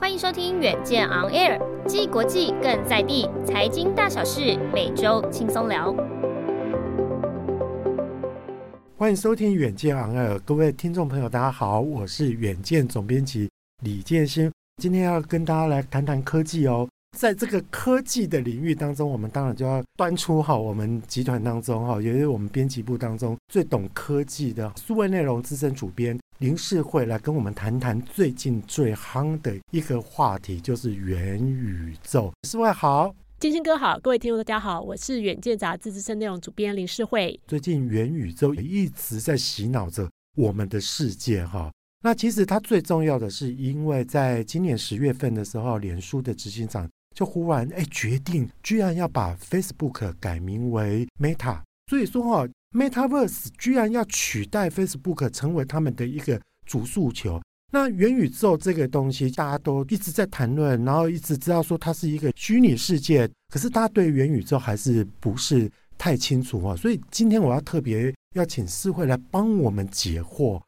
欢迎收听远见 On Air，既国际更在地，财经大小事每周轻松聊。欢迎收听远见 On Air，各位听众朋友，大家好，我是远见总编辑李建新，今天要跟大家来谈谈科技哦。在这个科技的领域当中，我们当然就要端出哈，我们集团当中哈，也是我们编辑部当中最懂科技的数位内容资深主编林世慧来跟我们谈谈最近最夯的一个话题，就是元宇宙。世慧好，金星哥好，各位听众大家好，我是远见杂志资深内容主编林世慧。最近元宇宙也一直在洗脑着我们的世界哈。那其实它最重要的是，因为在今年十月份的时候，脸书的执行长。就忽然哎，决定居然要把 Facebook 改名为 Meta，所以说哈、哦，Metaverse 居然要取代 Facebook 成为他们的一个主诉求。那元宇宙这个东西，大家都一直在谈论，然后一直知道说它是一个虚拟世界，可是大家对元宇宙还是不是太清楚啊。所以今天我要特别要请世慧来帮我们解惑。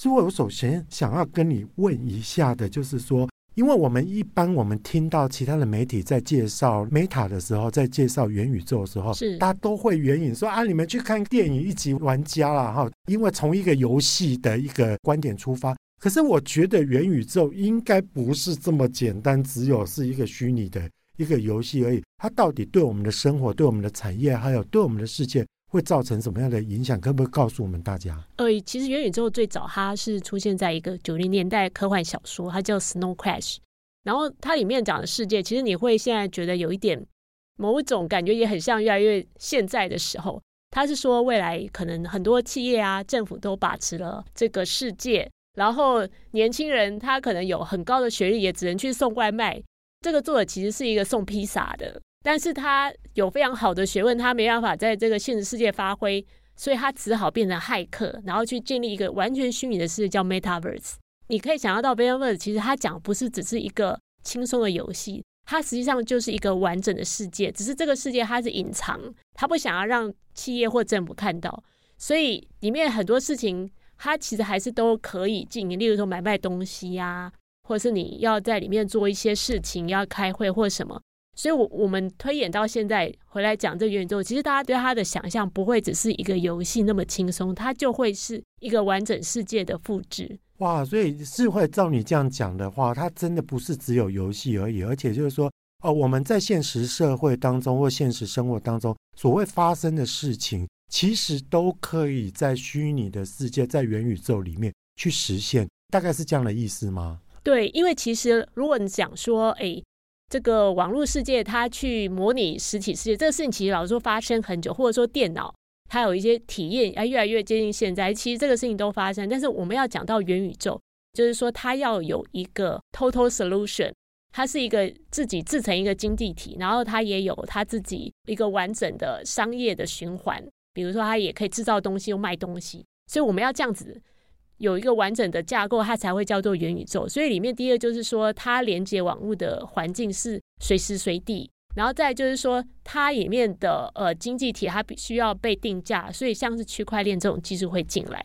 世慧，我首先想要跟你问一下的，就是说。因为我们一般我们听到其他的媒体在介绍 Meta 的时候，在介绍元宇宙的时候，是大家都会援引说啊，你们去看电影《一级玩家》了哈。因为从一个游戏的一个观点出发，可是我觉得元宇宙应该不是这么简单，只有是一个虚拟的一个游戏而已。它到底对我们的生活、对我们的产业，还有对我们的世界，会造成什么样的影响？可不可以告诉我们大家？呃，其实元宇宙最早它是出现在一个九零年代科幻小说，它叫《Snow Crash》。然后它里面讲的世界，其实你会现在觉得有一点某种感觉，也很像越来越现在的时候。他是说未来可能很多企业啊、政府都把持了这个世界，然后年轻人他可能有很高的学历，也只能去送外卖。这个作者其实是一个送披萨的，但是他有非常好的学问，他没办法在这个现实世界发挥。所以他只好变成骇客，然后去建立一个完全虚拟的世界，叫 Metaverse。你可以想象到 Metaverse 其实他讲不是只是一个轻松的游戏，它实际上就是一个完整的世界，只是这个世界它是隐藏，它不想要让企业或政府看到，所以里面很多事情它其实还是都可以进行，例如说买卖东西呀、啊，或者是你要在里面做一些事情，要开会或什么。所以，我我们推演到现在回来讲这个元宇宙，其实大家对它的想象不会只是一个游戏那么轻松，它就会是一个完整世界的复制。哇，所以是会照你这样讲的话，它真的不是只有游戏而已，而且就是说，哦，我们在现实社会当中或现实生活当中所谓发生的事情，其实都可以在虚拟的世界，在元宇宙里面去实现，大概是这样的意思吗？对，因为其实如果你讲说，哎。这个网络世界，它去模拟实体世界，这个事情其实老实说发生很久，或者说电脑它有一些体验，要越来越接近现在。其实这个事情都发生，但是我们要讲到元宇宙，就是说它要有一个 total solution，它是一个自己自成一个经济体，然后它也有它自己一个完整的商业的循环，比如说它也可以制造东西又卖东西，所以我们要这样子。有一个完整的架构，它才会叫做元宇宙。所以里面第二就是说，它连接网络的环境是随时随地。然后再就是说，它里面的呃经济体它必须要被定价，所以像是区块链这种技术会进来。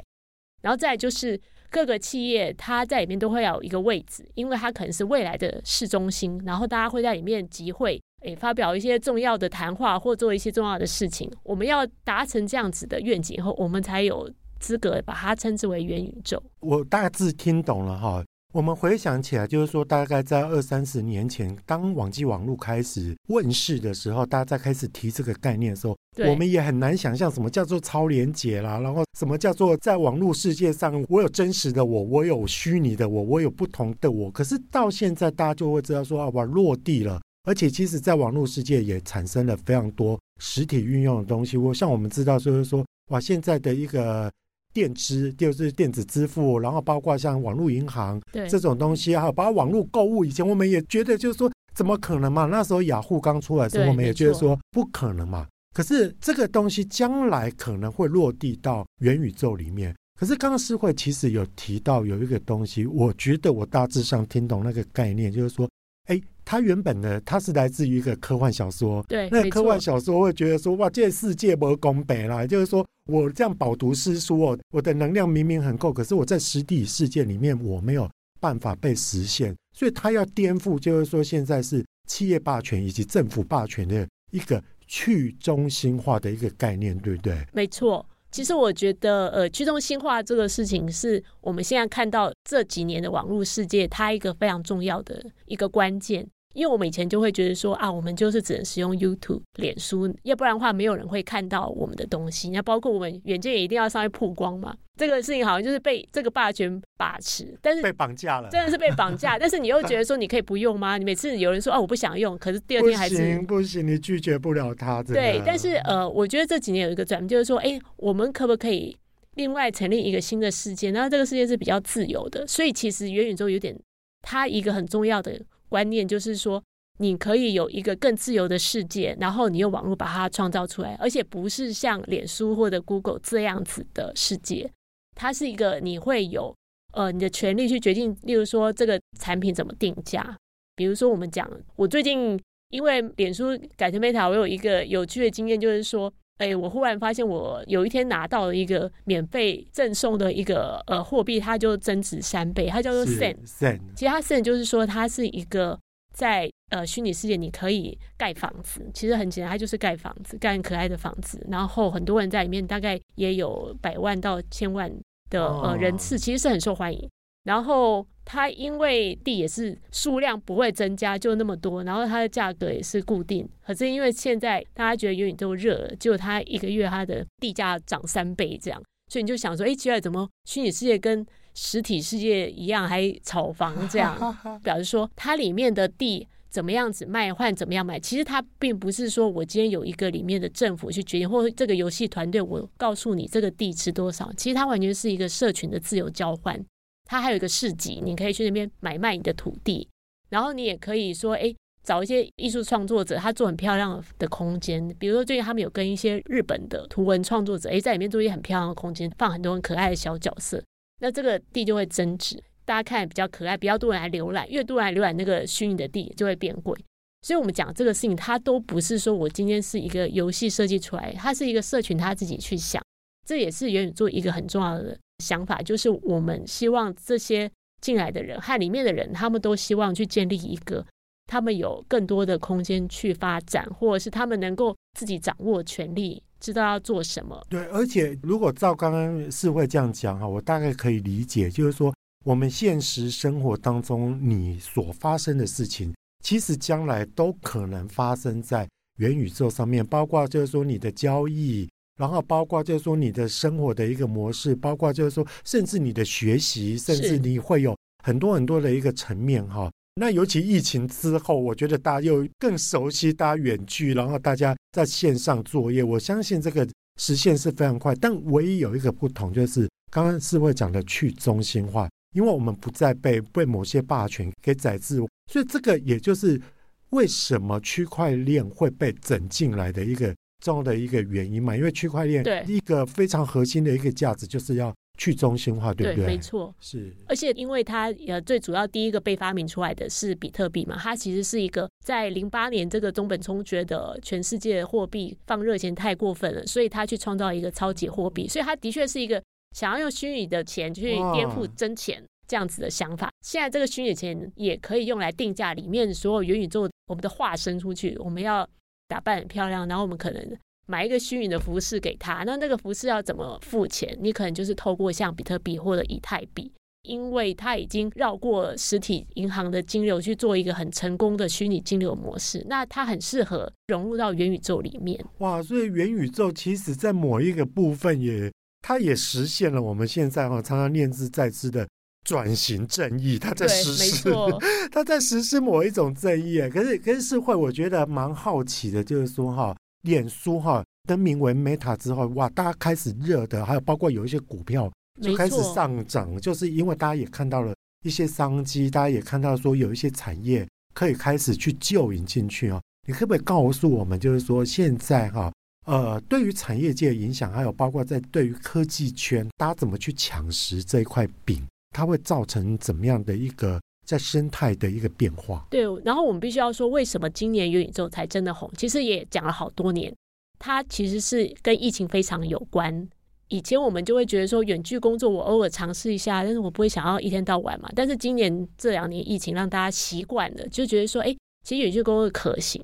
然后再就是各个企业它在里面都会有一个位置，因为它可能是未来的市中心。然后大家会在里面集会，诶，发表一些重要的谈话或做一些重要的事情。我们要达成这样子的愿景后，我们才有。资格把它称之为元宇宙，我大致听懂了哈。我们回想起来，就是说，大概在二三十年前，当网际网络开始问世的时候，大家在开始提这个概念的时候，我们也很难想象什么叫做超连接啦，然后什么叫做在网络世界上，我有真实的我，我有虚拟的我，我有不同的我。可是到现在，大家就会知道说啊，我落地了，而且其实在网络世界也产生了非常多实体运用的东西。我像我们知道，就是说，哇，现在的一个。电支就是电子支付，然后包括像网络银行这种东西，还有包括网络购物。以前我们也觉得就是说，怎么可能嘛？那时候雅虎刚出来的时候，我们也觉得说不可能嘛。可是这个东西将来可能会落地到元宇宙里面。可是刚刚世慧其实有提到有一个东西，我觉得我大致上听懂那个概念，就是说，哎。它原本呢它是来自于一个科幻小说，对，那科幻小说会觉得说，哇，这世界不公平啦，就是说我这样饱读诗书哦，我的能量明明很够，可是我在实体世界里面我没有办法被实现，所以他要颠覆，就是说现在是企业霸权以及政府霸权的一个去中心化的一个概念，对不对？没错。其实我觉得，呃，去中心化这个事情是我们现在看到这几年的网络世界，它一个非常重要的一个关键。因为我们以前就会觉得说啊，我们就是只能使用 YouTube、脸书，要不然的话没有人会看到我们的东西。那包括我们远见也一定要上去曝光嘛。这个事情好像就是被这个霸权把持，但是被绑架了，真的是被绑架。但是你又觉得说你可以不用吗？你每次有人说啊我不想用，可是第二天还是不行，不行，你拒绝不了他。对，但是呃，我觉得这几年有一个转变，就是说，哎，我们可不可以另外成立一个新的世界？然后这个世界是比较自由的。所以其实元宇宙有点，它一个很重要的观念就是说。你可以有一个更自由的世界，然后你用网络把它创造出来，而且不是像脸书或者 Google 这样子的世界，它是一个你会有呃你的权利去决定，例如说这个产品怎么定价。比如说我们讲，我最近因为脸书改成 Meta，我有一个有趣的经验，就是说，哎，我忽然发现我有一天拿到了一个免费赠送的一个呃货币，它就增值三倍，它叫做 Sen。Sen，其实它 Sen 就是说它是一个。在呃虚拟世界，你可以盖房子，其实很简单，它就是盖房子，盖很可爱的房子。然后很多人在里面，大概也有百万到千万的呃人次，其实是很受欢迎。然后它因为地也是数量不会增加，就那么多，然后它的价格也是固定。可是因为现在大家觉得元宇宙热了，结果它一个月它的地价涨三倍这样，所以你就想说，哎，奇怪，怎么虚拟世界跟实体世界一样还炒房这样，表示说它里面的地怎么样子卖换怎么样买，其实它并不是说我今天有一个里面的政府去决定，或者这个游戏团队我告诉你这个地值多少，其实它完全是一个社群的自由交换。它还有一个市集，你可以去那边买卖你的土地，然后你也可以说，哎，找一些艺术创作者，他做很漂亮的空间，比如说最近他们有跟一些日本的图文创作者，哎，在里面做一些很漂亮的空间，放很多很可爱的小角色。那这个地就会增值，大家看比较可爱，比较多人来浏览，越多人来浏览那个虚拟的地就会变贵。所以，我们讲这个事情，它都不是说我今天是一个游戏设计出来，它是一个社群他自己去想。这也是元宇宙一个很重要的想法，就是我们希望这些进来的人和里面的人，他们都希望去建立一个，他们有更多的空间去发展，或者是他们能够自己掌握权力。知道要做什么？对，而且如果照刚刚世会这样讲哈，我大概可以理解，就是说我们现实生活当中你所发生的事情，其实将来都可能发生在元宇宙上面，包括就是说你的交易，然后包括就是说你的生活的一个模式，包括就是说甚至你的学习，甚至你会有很多很多的一个层面哈。那尤其疫情之后，我觉得大家又更熟悉，大家远距，然后大家在线上作业，我相信这个实现是非常快。但唯一有一个不同，就是刚刚世慧讲的去中心化，因为我们不再被被某些霸权给宰制，所以这个也就是为什么区块链会被整进来的一个重要的一个原因嘛。因为区块链一个非常核心的一个价值就是要。去中心化，对不对？对，没错，是。而且，因为它呃，最主要第一个被发明出来的是比特币嘛，它其实是一个在零八年这个中本聪觉得全世界货币放热钱太过分了，所以他去创造一个超级货币。所以，他的确是一个想要用虚拟的钱去颠覆真钱这样子的想法。现在，这个虚拟钱也可以用来定价里面所有元宇宙我们的化身出去，我们要打扮很漂亮，然后我们可能。买一个虚拟的服饰给他，那那个服饰要怎么付钱？你可能就是透过像比特币或者以太币，因为它已经绕过实体银行的金流去做一个很成功的虚拟金流模式，那它很适合融入到元宇宙里面。哇，所以元宇宙其实在某一个部分也，它也实现了我们现在哈常常念兹在兹的转型正义，他在实施，他在实施某一种正义。可是，可是世会，我觉得蛮好奇的，就是说哈。脸书哈更名为 Meta 之后，哇，大家开始热的，还有包括有一些股票就开始上涨，就是因为大家也看到了一些商机，大家也看到说有一些产业可以开始去就引进去啊。你可不可以告诉我们，就是说现在哈，呃，对于产业界的影响，还有包括在对于科技圈，大家怎么去抢食这一块饼，它会造成怎么样的一个？在生态的一个变化，对。然后我们必须要说，为什么今年元宇宙才真的红？其实也讲了好多年，它其实是跟疫情非常有关。以前我们就会觉得说远距工作，我偶尔尝试一下，但是我不会想要一天到晚嘛。但是今年这两年疫情让大家习惯了，就觉得说，哎，其实远距工作可行。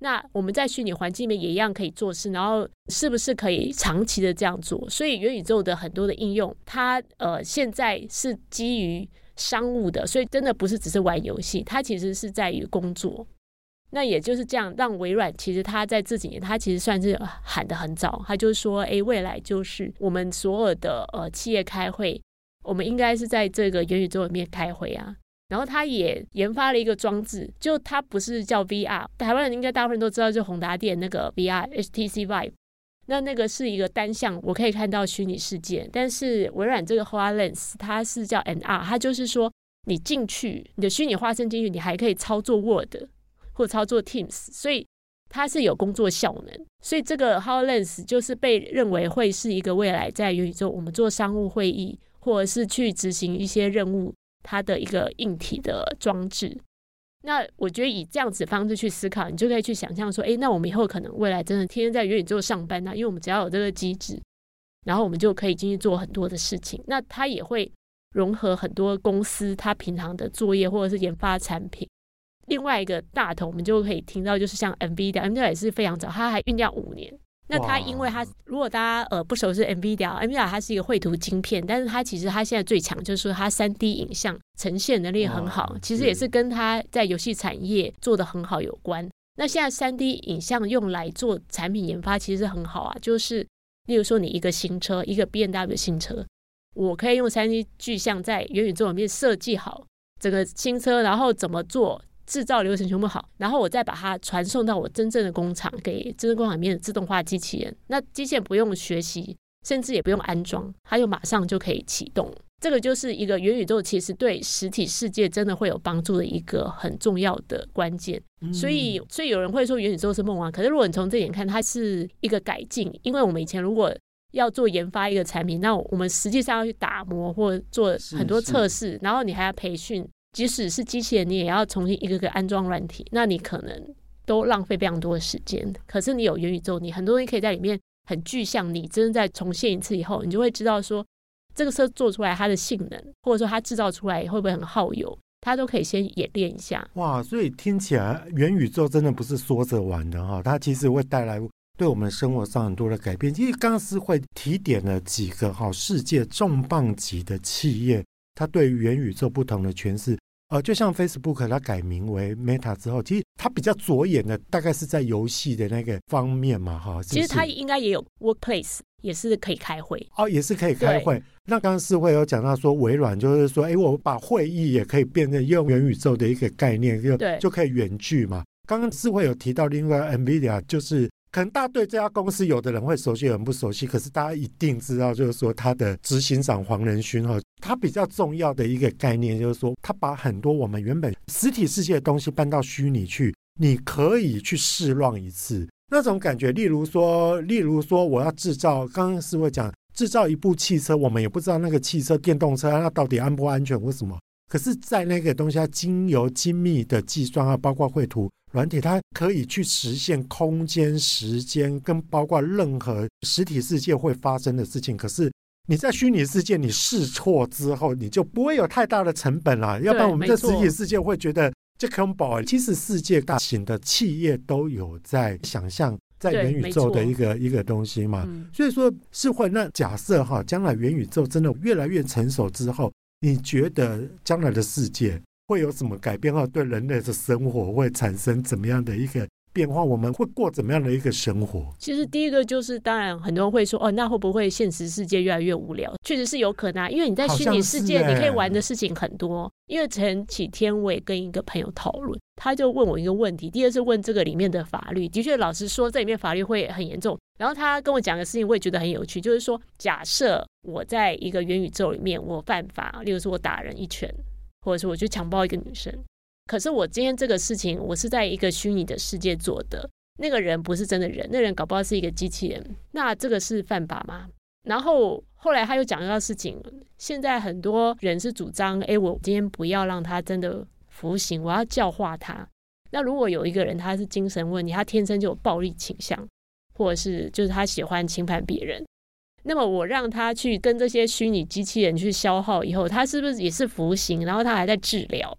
那我们在虚拟环境里面也一样可以做事，然后是不是可以长期的这样做？所以元宇宙的很多的应用，它呃现在是基于商务的，所以真的不是只是玩游戏，它其实是在于工作。那也就是这样，让微软其实它在这几年，它其实算是喊得很早，它就是说，哎，未来就是我们所有的呃企业开会，我们应该是在这个元宇宙里面开会啊。然后他也研发了一个装置，就它不是叫 VR，台湾人应该大部分都知道，就宏达电那个 VR HTC Vive，那那个是一个单向，我可以看到虚拟世界。但是微软这个 HoloLens 它是叫 NR，它就是说你进去，你的虚拟化身进去，你还可以操作 Word 或操作 Teams，所以它是有工作效能。所以这个 HoloLens 就是被认为会是一个未来在元宇宙我们做商务会议或者是去执行一些任务。它的一个硬体的装置，那我觉得以这样子方式去思考，你就可以去想象说，诶，那我们以后可能未来真的天天在元宇宙上班呢？因为我们只要有这个机制，然后我们就可以进去做很多的事情。那它也会融合很多公司它平常的作业或者是研发产品。另外一个大头，我们就可以听到，就是像 NVIDIA，NVIDIA 也是非常早，它还酝酿五年。那它因为它，如果大家呃不熟悉 NVIDIA，NVIDIA 它是一个绘图晶片，但是它其实它现在最强就是说它三 D 影像呈现能力很好，其实也是跟它在游戏产业做得很好有关。那现在三 D 影像用来做产品研发其实很好啊，就是例如说你一个新车，一个 BMW 新车，我可以用三 D 具象在元宇宙里面设计好这个新车，然后怎么做。制造流程全部好，然后我再把它传送到我真正的工厂，给真正工厂里面的自动化机器人。那机器人不用学习，甚至也不用安装，它就马上就可以启动。这个就是一个元宇宙，其实对实体世界真的会有帮助的一个很重要的关键。所以，所以有人会说元宇宙是梦幻，可是如果你从这点看，它是一个改进。因为我们以前如果要做研发一个产品，那我们实际上要去打磨或做很多测试，然后你还要培训。即使是机器人，你也要重新一个个安装软体，那你可能都浪费非常多的时间。可是你有元宇宙，你很多东西可以在里面很具象，你真的在重现一次以后，你就会知道说这个车做出来它的性能，或者说它制造出来会不会很耗油，它都可以先演练一下。哇，所以听起来元宇宙真的不是说着玩的哈，它其实会带来对我们生活上很多的改变。其实刚刚是会提点了几个哈世界重磅级的企业，它对于元宇宙不同的诠释。呃，就像 Facebook 它改名为 Meta 之后，其实它比较着眼的大概是在游戏的那个方面嘛，哈。其实它应该也有 Workplace，也是可以开会哦，也是可以开会。那刚刚是会有讲到说，微软就是说，哎，我把会议也可以变成用元宇宙的一个概念，就对就可以远距嘛。刚刚智会有提到另外 NVIDIA 就是。可能大家对这家公司有的人会熟悉，有人不熟悉。可是大家一定知道，就是说他的执行长黄仁勋哈，他比较重要的一个概念就是说，他把很多我们原本实体世界的东西搬到虚拟去，你可以去试 run 一次那种感觉。例如说，例如说我要制造，刚刚是会讲制造一部汽车，我们也不知道那个汽车电动车它到底安不安全或什么。可是，在那个东西，它经由精密的计算啊，包括绘图软体，它可以去实现空间、时间跟包括任何实体世界会发生的事情。可是你在虚拟世界，你试错之后，你就不会有太大的成本了。要不然，我们在实体世界会觉得这很宝。其实，世界大型的企业都有在想象在元宇宙的一个一个东西嘛。所以说，是会那假设哈，将来元宇宙真的越来越成熟之后。你觉得将来的世界会有什么改变？或对人类的生活会产生怎么样的一个变化？我们会过怎么样的一个生活？其实第一个就是，当然很多人会说，哦，那会不会现实世界越来越无聊？确实是有可能啊，因为你在虚拟世界，你可以玩的事情很多。因为前几天我也跟一个朋友讨论，他就问我一个问题，第二是问这个里面的法律。的确，老实说，这里面法律会很严重。然后他跟我讲的事情，我也觉得很有趣，就是说，假设我在一个元宇宙里面，我犯法，例如说我打人一拳，或者是我去强暴一个女生，可是我今天这个事情，我是在一个虚拟的世界做的，那个人不是真的人，那人搞不好是一个机器人，那这个是犯法吗？然后后来他又讲到事情，现在很多人是主张，哎，我今天不要让他真的服刑，我要教化他。那如果有一个人他是精神问题，他天生就有暴力倾向。或者是就是他喜欢侵犯别人，那么我让他去跟这些虚拟机器人去消耗以后，他是不是也是服刑？然后他还在治疗？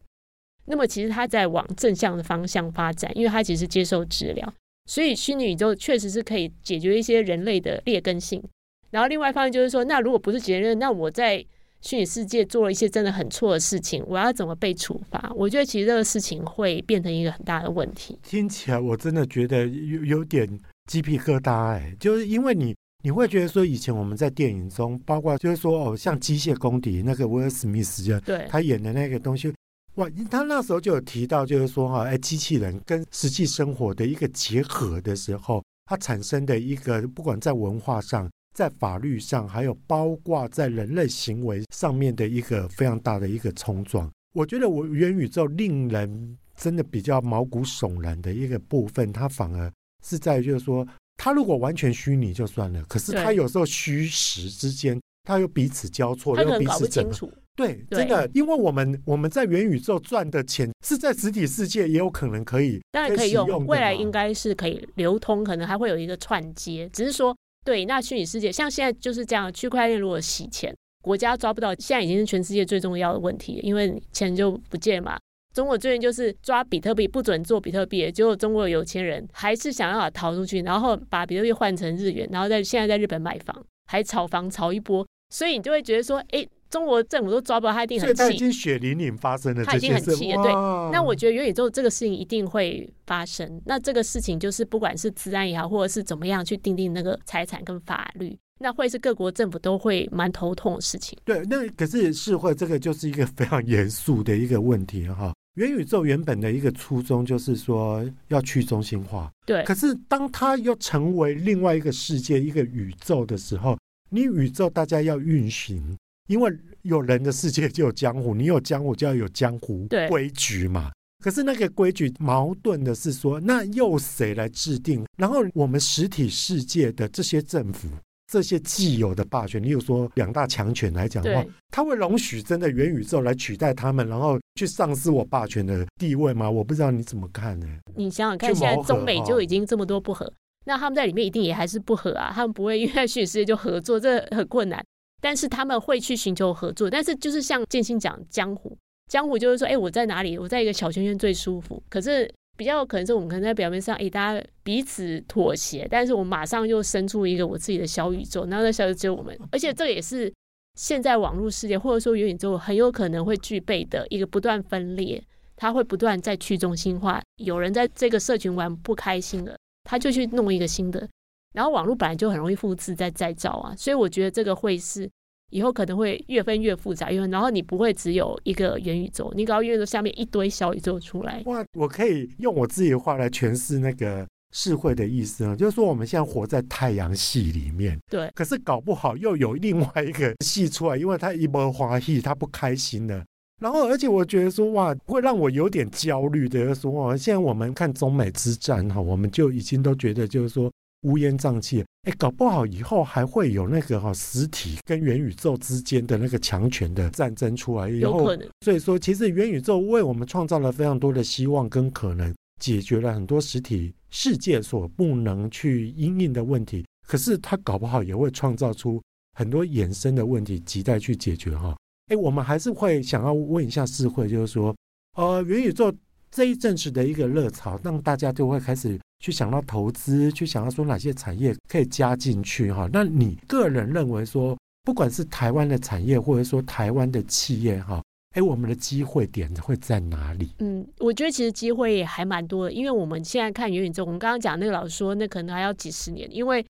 那么其实他在往正向的方向发展，因为他其实接受治疗，所以虚拟宇宙确实是可以解决一些人类的劣根性。然后另外一方面就是说，那如果不是解决，那我在虚拟世界做了一些真的很错的事情，我要怎么被处罚？我觉得其实这个事情会变成一个很大的问题。听起来我真的觉得有有点鸡皮疙瘩哎，就是因为你你会觉得说，以前我们在电影中，包括就是说哦，像机械公敌那个威尔史密斯，就对他演的那个东西，哇，他那时候就有提到，就是说哈，哎，机器人跟实际生活的一个结合的时候，它产生的一个不管在文化上。在法律上，还有包括在人类行为上面的一个非常大的一个冲撞。我觉得我元宇宙令人真的比较毛骨悚然的一个部分，它反而是在就是说，它如果完全虚拟就算了，可是它有时候虚实之间，它又彼此交错，又彼此整合。对，真的，因为我们我们在元宇宙赚的钱是在实体世界也有可能可以，当然可以用，未来应该是可以流通，可能还会有一个串接，只是说。对，那虚拟世界像现在就是这样，区块链如果洗钱，国家抓不到，现在已经是全世界最重要的问题，因为钱就不见嘛。中国最近就是抓比特币，不准做比特币，结果中国有钱人还是想要逃出去，然后把比特币换成日元，然后在现在在日本买房，还炒房炒一波，所以你就会觉得说，哎。中国政府都抓不到，他一定很气。他已经血淋淋发生了，他已经很气了。对，那我觉得元宇宙这个事情一定会发生。那这个事情就是不管是治安也好，或者是怎么样去定定那个财产跟法律，那会是各国政府都会蛮头痛的事情。对，那可是是会这个就是一个非常严肃的一个问题哈。元宇宙原本的一个初衷就是说要去中心化，对。可是当它又成为另外一个世界一个宇宙的时候，你宇宙大家要运行。因为有人的世界就有江湖，你有江湖就要有江湖规矩嘛。可是那个规矩矛盾的是说，那又谁来制定？然后我们实体世界的这些政府、这些既有的霸权，你有说两大强权来讲的话，他会容许真的元宇宙来取代他们，然后去丧失我霸权的地位吗？我不知道你怎么看呢？你想想看，现在中美就已经这么多不合，那他们在里面一定也还是不合啊。他们不会因为虚拟世界就合作，这很困难。但是他们会去寻求合作，但是就是像建新讲江湖，江湖就是说，哎，我在哪里？我在一个小圈圈最舒服。可是比较可能是我们可能在表面上，哎，大家彼此妥协，但是我马上又生出一个我自己的小宇宙，然后那小宇宙只有我们。而且这也是现在网络世界或者说元宇宙很有可能会具备的一个不断分裂，它会不断在去中心化。有人在这个社群玩不开心了，他就去弄一个新的。然后网络本来就很容易复制再再造啊，所以我觉得这个会是以后可能会越分越复杂，因为然后你不会只有一个元宇宙，你搞元宇宙下面一堆小宇宙出来。哇，我可以用我自己的话来诠释那个世慧的意思啊，就是说我们现在活在太阳系里面，对，可是搞不好又有另外一个系出来，因为他一波花戏，他不开心了。然后而且我觉得说哇，会让我有点焦虑的，就是说哦，现在我们看中美之战哈，我们就已经都觉得就是说。乌烟瘴气，哎，搞不好以后还会有那个哈实体跟元宇宙之间的那个强权的战争出来，以后，有可能。所以说，其实元宇宙为我们创造了非常多的希望跟可能，解决了很多实体世界所不能去应应的问题。可是，它搞不好也会创造出很多衍生的问题，亟待去解决哈。哎，我们还是会想要问一下世慧，就是说，呃，元宇宙这一阵子的一个热潮，让大家就会开始。去想到投资，去想到说哪些产业可以加进去哈？那你个人认为说，不管是台湾的产业，或者说台湾的企业哈，哎，我们的机会点会在哪里？嗯，我觉得其实机会也还蛮多的，因为我们现在看元宇宙，我们刚刚讲那个老师说，那可能还要几十年，因为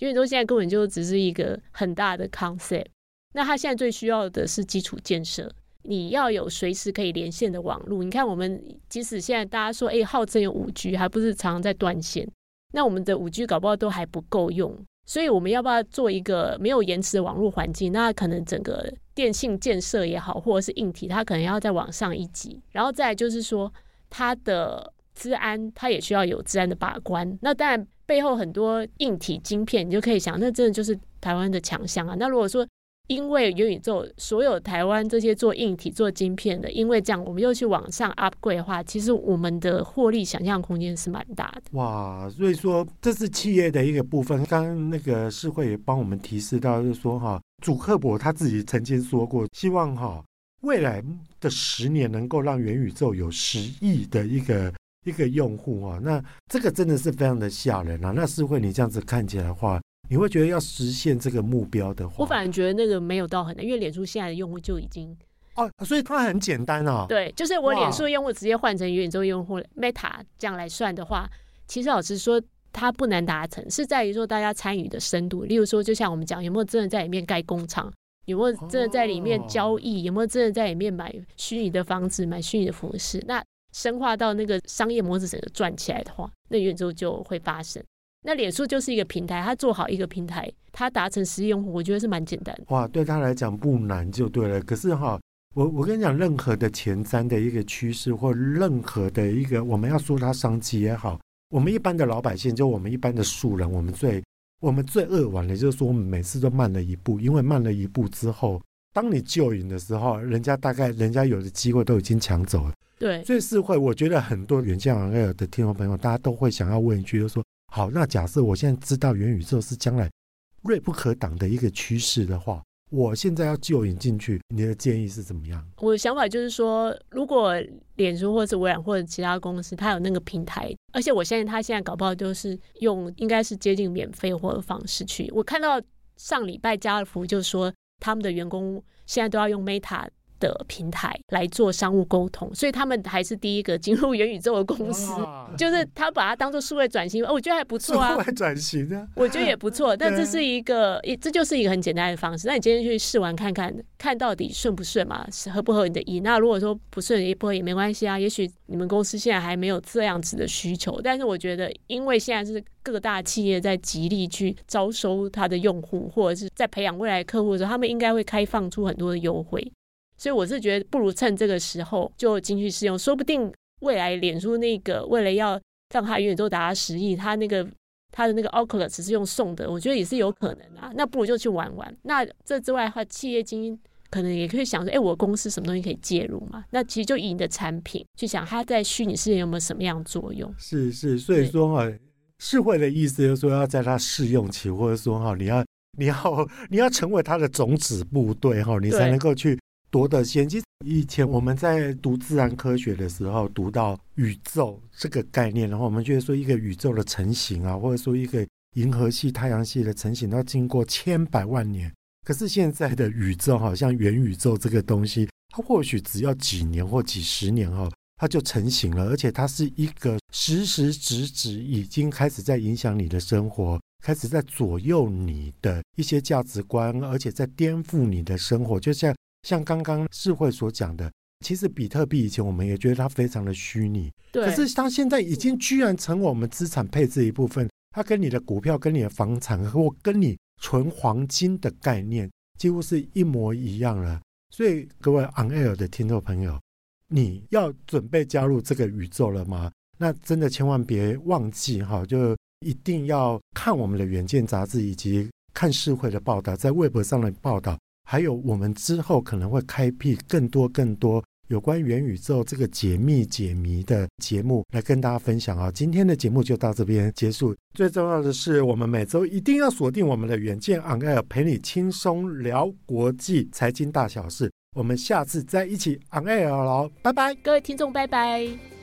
元宇宙现在根本就只是一个很大的 concept，那他现在最需要的是基础建设。你要有随时可以连线的网络。你看，我们即使现在大家说，哎，号称有五 G，还不是常常在断线。那我们的五 G 搞不好都还不够用。所以我们要不要做一个没有延迟的网络环境？那可能整个电信建设也好，或者是硬体，它可能要再往上一级。然后再就是说，它的治安，它也需要有治安的把关。那当然背后很多硬体晶片，你就可以想，那真的就是台湾的强项啊。那如果说因为元宇宙，所有台湾这些做硬体、做晶片的，因为这样，我们又去往上 upgrade 的话，其实我们的获利想象空间是蛮大的。哇，所以说这是企业的一个部分。刚刚那个世会也帮我们提示到，就是说哈，祖克伯他自己曾经说过，希望哈未来的十年能够让元宇宙有十亿的一个一个用户啊，那这个真的是非常的吓人啊。那世会你这样子看起来的话。你会觉得要实现这个目标的话，我反而觉得那个没有到很难，因为脸书现在的用户就已经哦，所以它很简单哦。对，就是我脸书用户直接换成元宇宙用户 Meta 这样来算的话，其实老实说它不难达成，是在于说大家参与的深度。例如说，就像我们讲，有没有真的在里面盖工厂，有没有真的在里面交易，有没有真的在里面买虚拟的房子、买虚拟的服饰？那深化到那个商业模式整个转起来的话，那元宇宙就会发生。那脸书就是一个平台，它做好一个平台，它达成实际用户，我觉得是蛮简单的。哇，对他来讲不难就对了。可是哈，我我跟你讲，任何的前瞻的一个趋势，或任何的一个我们要说它商机也好，我们一般的老百姓，就我们一般的素人，我们最我们最扼腕的，就是说我们每次都慢了一步，因为慢了一步之后，当你救赢的时候，人家大概人家有的机会都已经抢走了。对，所以是会，我觉得很多远见 on air 的听众朋友，大家都会想要问一句，就是说。好，那假设我现在知道元宇宙是将来锐不可挡的一个趋势的话，我现在要就引进去，你的建议是怎么样？我的想法就是说，如果脸书或者微软或者其他公司，它有那个平台，而且我相信它现在搞不好就是用应该是接近免费或者方式去。我看到上礼拜家乐福就说，他们的员工现在都要用 Meta。的平台来做商务沟通，所以他们还是第一个进入元宇宙的公司，就是他把它当做数位转型，哦我觉得还不错啊。数位转型啊，我觉得也不错。但这是一个，这就是一个很简单的方式。那你今天去试玩看看，看到底顺不顺嘛？合不合你的意？那如果说不顺也不合也没关系啊。也许你们公司现在还没有这样子的需求，但是我觉得，因为现在是各大企业在极力去招收他的用户，或者是在培养未来客户的时候，他们应该会开放出很多的优惠。所以我是觉得不如趁这个时候就进去试用，说不定未来脸书那个为了要让它元宇宙达到十亿，它那个它的那个 Oculus 是用送的，我觉得也是有可能啊。那不如就去玩玩。那这之外的话，企业精英可能也可以想说，哎，我公司什么东西可以介入嘛？那其实就以你的产品去想，它在虚拟世界有没有什么样的作用？是是，所以说哈，是会的意思就是说要在它试用期，或者说哈，你要你要 你要成为他的种子部队哈，你才能够去。多的先机。以前我们在读自然科学的时候，读到宇宙这个概念，然后我们觉得说一个宇宙的成型啊，或者说一个银河系、太阳系的成型，要经过千百万年。可是现在的宇宙，好像元宇宙这个东西，它或许只要几年或几十年后，它就成型了，而且它是一个实实实质已经开始在影响你的生活，开始在左右你的一些价值观，而且在颠覆你的生活，就像。像刚刚世慧所讲的，其实比特币以前我们也觉得它非常的虚拟，可是它现在已经居然成为我们资产配置一部分，它跟你的股票、跟你的房产或跟你存黄金的概念几乎是一模一样了。所以各位 On Air 的听众朋友，你要准备加入这个宇宙了吗？那真的千万别忘记哈，就一定要看我们的远见杂志以及看世慧的报道，在微博上的报道。还有，我们之后可能会开辟更多更多有关元宇宙这个解密解谜的节目来跟大家分享啊！今天的节目就到这边结束。最重要的是，我们每周一定要锁定我们的远见 On Air，陪你轻松聊国际财经大小事。我们下次再一起 On Air 喽，拜拜，各位听众，拜拜。